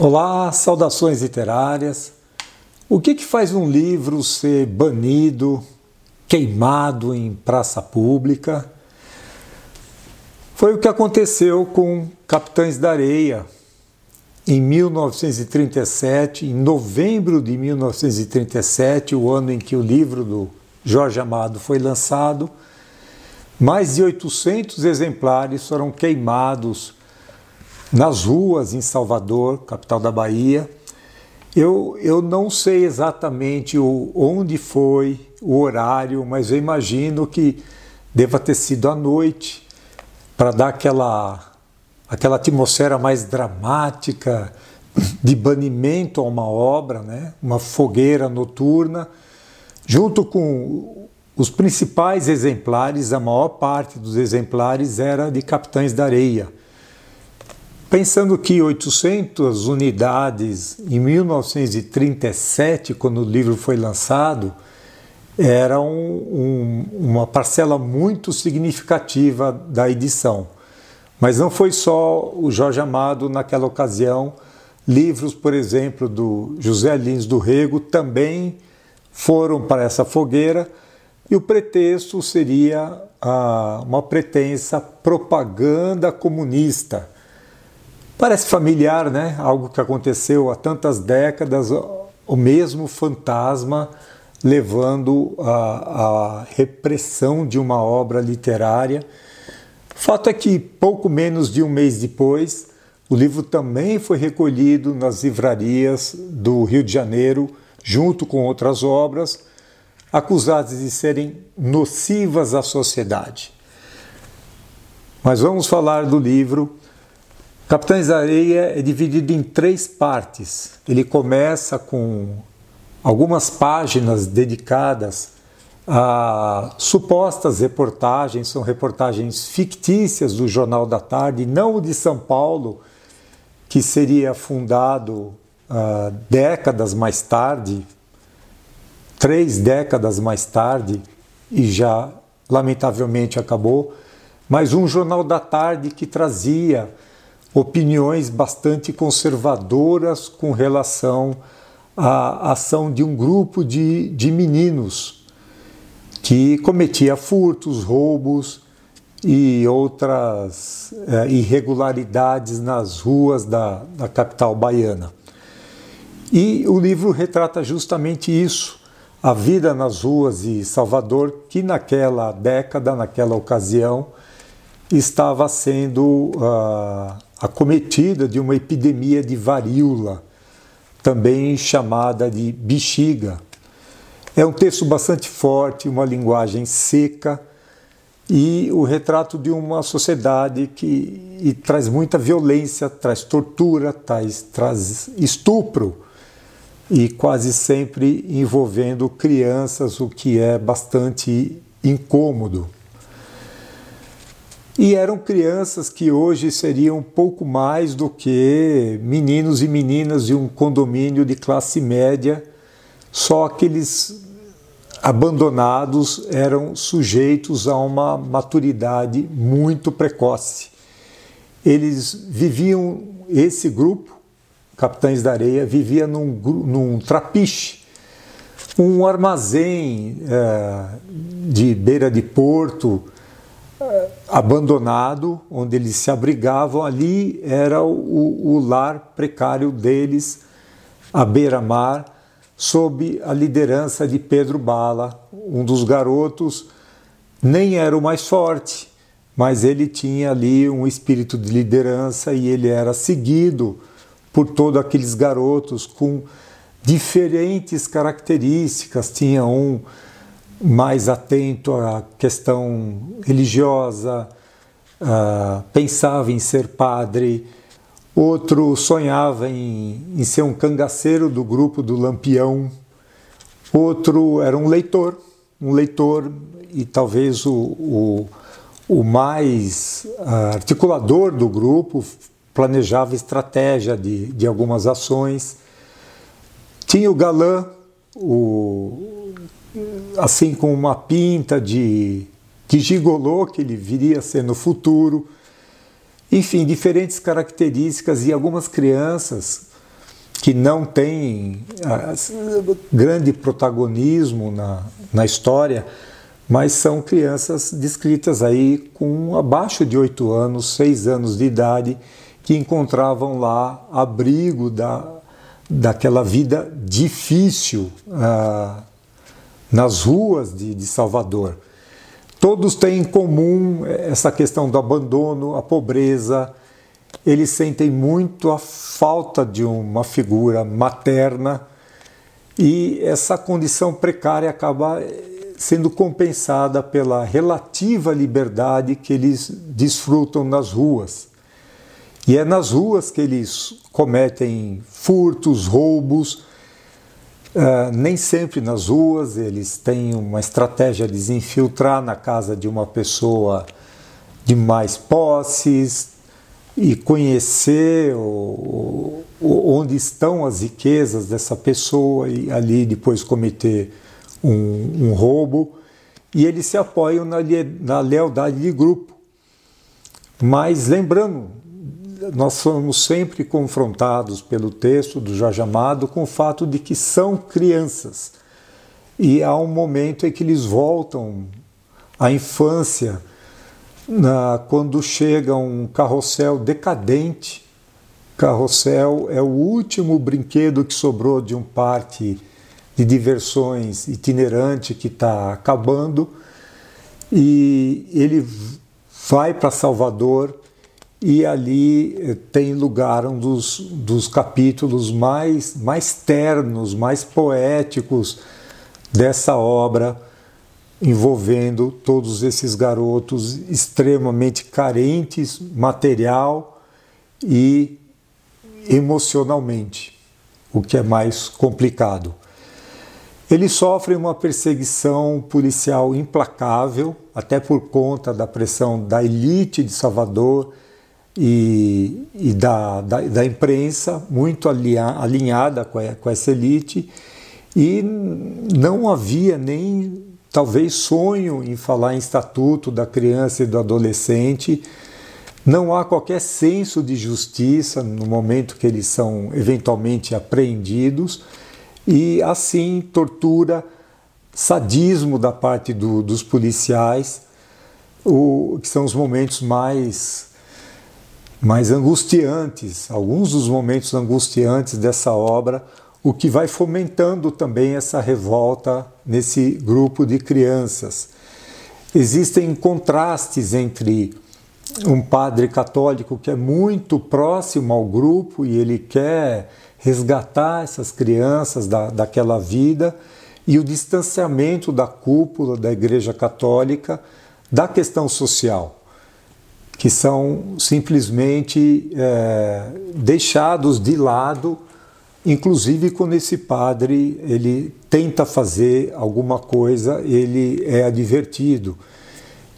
Olá, saudações literárias. O que, que faz um livro ser banido, queimado em praça pública? Foi o que aconteceu com Capitães da Areia. Em 1937, em novembro de 1937, o ano em que o livro do Jorge Amado foi lançado, mais de 800 exemplares foram queimados nas ruas em Salvador, capital da Bahia. Eu, eu não sei exatamente o, onde foi, o horário, mas eu imagino que deva ter sido à noite, para dar aquela, aquela atmosfera mais dramática de banimento a uma obra, né? uma fogueira noturna, junto com os principais exemplares, a maior parte dos exemplares era de Capitães da Areia Pensando que 800 unidades em 1937, quando o livro foi lançado, era um, um, uma parcela muito significativa da edição. Mas não foi só o Jorge Amado naquela ocasião. Livros, por exemplo, do José Lins do Rego também foram para essa fogueira e o pretexto seria uma pretensa propaganda comunista Parece familiar, né? Algo que aconteceu há tantas décadas, o mesmo fantasma levando a, a repressão de uma obra literária. Fato é que pouco menos de um mês depois, o livro também foi recolhido nas livrarias do Rio de Janeiro, junto com outras obras, acusadas de serem nocivas à sociedade. Mas vamos falar do livro Capitães Areia é dividido em três partes. Ele começa com algumas páginas dedicadas a supostas reportagens, são reportagens fictícias do Jornal da Tarde, não o de São Paulo, que seria fundado uh, décadas mais tarde, três décadas mais tarde, e já lamentavelmente acabou, mas um Jornal da Tarde que trazia opiniões bastante conservadoras com relação à ação de um grupo de, de meninos que cometia furtos, roubos e outras é, irregularidades nas ruas da, da capital baiana. E o livro retrata justamente isso, a vida nas ruas de Salvador, que naquela década, naquela ocasião, estava sendo uh, acometida de uma epidemia de varíola, também chamada de bexiga. É um texto bastante forte, uma linguagem seca e o retrato de uma sociedade que traz muita violência, traz tortura, traz, traz estupro e quase sempre envolvendo crianças, o que é bastante incômodo. E eram crianças que hoje seriam pouco mais do que meninos e meninas de um condomínio de classe média, só aqueles abandonados eram sujeitos a uma maturidade muito precoce. Eles viviam, esse grupo, Capitães da Areia, vivia num, num trapiche, um armazém é, de beira de porto, abandonado, onde eles se abrigavam, ali era o, o lar precário deles, à beira-mar, sob a liderança de Pedro Bala, um dos garotos, nem era o mais forte, mas ele tinha ali um espírito de liderança e ele era seguido por todos aqueles garotos com diferentes características. Tinha um mais atento à questão religiosa, uh, pensava em ser padre, outro sonhava em, em, ser um cangaceiro do grupo do Lampião, outro era um leitor, um leitor e talvez o, o, o mais uh, articulador do grupo, planejava estratégia de, de algumas ações. Tinha o galã, o, assim com uma pinta de, de gigolô que ele viria a ser no futuro. Enfim, diferentes características e algumas crianças que não têm grande protagonismo na, na história, mas são crianças descritas aí com abaixo de oito anos, seis anos de idade, que encontravam lá abrigo da, daquela vida difícil ah, nas ruas de, de Salvador. Todos têm em comum essa questão do abandono, a pobreza. Eles sentem muito a falta de uma figura materna e essa condição precária acaba sendo compensada pela relativa liberdade que eles desfrutam nas ruas. E é nas ruas que eles cometem furtos, roubos, uh, nem sempre nas ruas, eles têm uma estratégia de se infiltrar na casa de uma pessoa de mais posses e conhecer o, o, onde estão as riquezas dessa pessoa e ali depois cometer um, um roubo, e eles se apoiam na, na lealdade de grupo. Mas lembrando, nós somos sempre confrontados pelo texto do Jorge Amado com o fato de que são crianças. E há um momento em que eles voltam à infância, na, quando chega um carrossel decadente. Carrossel é o último brinquedo que sobrou de um parque de diversões itinerante que está acabando e ele vai para Salvador e ali eh, tem lugar um dos, dos capítulos mais, mais ternos, mais poéticos dessa obra envolvendo todos esses garotos extremamente carentes material e emocionalmente, o que é mais complicado. Eles sofrem uma perseguição policial implacável, até por conta da pressão da elite de Salvador e, e da, da, da, imprensa, muito alinhada com, a, com essa elite, e não havia nem talvez sonho em falar em estatuto da criança e do adolescente. Não há qualquer senso de justiça no momento que eles são eventualmente apreendidos e assim tortura, sadismo da parte do, dos policiais, o, que são os momentos mais mais angustiantes, alguns dos momentos angustiantes dessa obra, o que vai fomentando também essa revolta nesse grupo de crianças. Existem contrastes entre um padre católico que é muito próximo ao grupo e ele quer resgatar essas crianças da, daquela vida e o distanciamento da cúpula da Igreja Católica da questão social, que são simplesmente é, deixados de lado, inclusive quando esse padre ele tenta fazer alguma coisa, ele é advertido.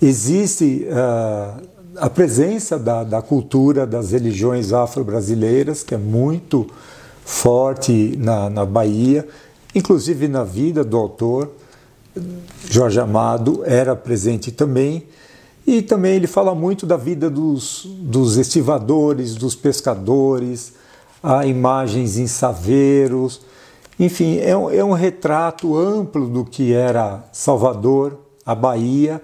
Existe uh, a presença da, da cultura das religiões afro-brasileiras, que é muito forte na, na Bahia, inclusive na vida do autor. Jorge Amado era presente também. E também ele fala muito da vida dos, dos estivadores, dos pescadores, há imagens em saveiros. Enfim, é um, é um retrato amplo do que era Salvador, a Bahia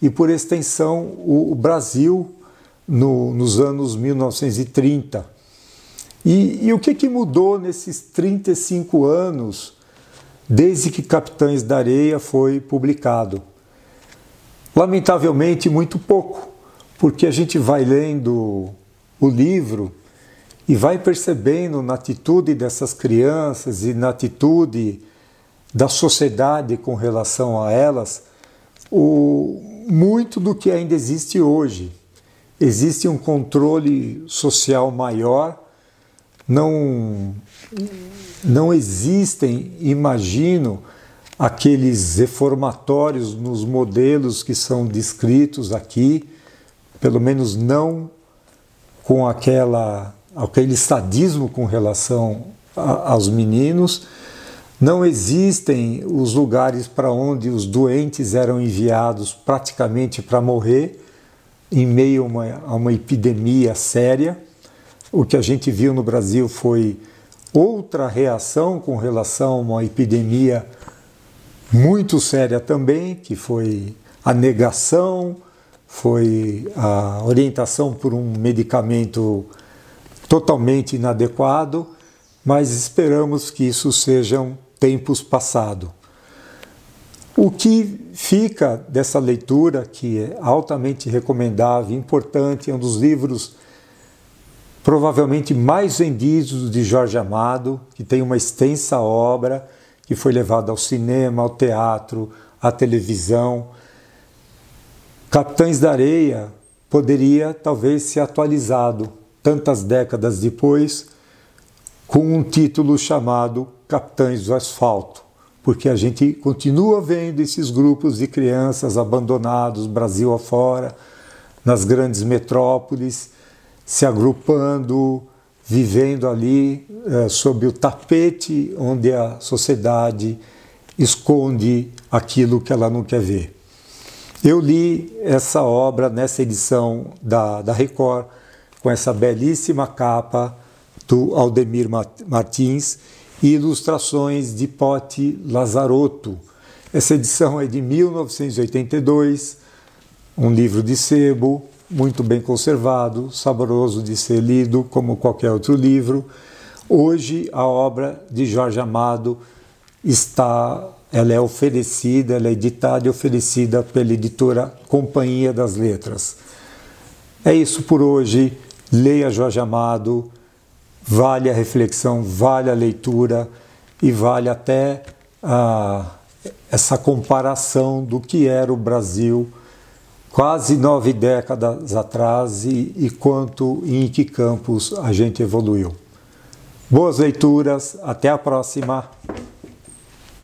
e, por extensão, o, o Brasil no, nos anos 1930. E, e o que, que mudou nesses 35 anos desde que Capitães da Areia foi publicado? Lamentavelmente, muito pouco, porque a gente vai lendo o livro e vai percebendo na atitude dessas crianças e na atitude da sociedade com relação a elas o, muito do que ainda existe hoje. Existe um controle social maior não, não existem, imagino, aqueles reformatórios nos modelos que são descritos aqui, pelo menos não com aquela, aquele sadismo com relação a, aos meninos. Não existem os lugares para onde os doentes eram enviados praticamente para morrer, em meio a uma, a uma epidemia séria. O que a gente viu no Brasil foi outra reação com relação a uma epidemia muito séria também, que foi a negação, foi a orientação por um medicamento totalmente inadequado, mas esperamos que isso sejam tempos passados. O que fica dessa leitura, que é altamente recomendável, importante, é um dos livros provavelmente mais vendidos de Jorge Amado, que tem uma extensa obra que foi levada ao cinema, ao teatro, à televisão. Capitães da Areia poderia talvez ser atualizado tantas décadas depois com um título chamado Capitães do Asfalto porque a gente continua vendo esses grupos de crianças abandonados Brasil afora, nas grandes metrópoles, se agrupando, vivendo ali é, sob o tapete onde a sociedade esconde aquilo que ela não quer ver. Eu li essa obra nessa edição da, da Record, com essa belíssima capa do Aldemir Martins e ilustrações de Pote Lazarotto. Essa edição é de 1982, um livro de sebo, muito bem conservado, saboroso de ser lido como qualquer outro livro. Hoje a obra de Jorge Amado está, ela é oferecida, ela é editada e oferecida pela editora Companhia das Letras. É isso por hoje. Leia Jorge Amado, vale a reflexão, vale a leitura e vale até ah, essa comparação do que era o Brasil quase nove décadas atrás e, e quanto e em que campos a gente evoluiu. Boas leituras, até a próxima!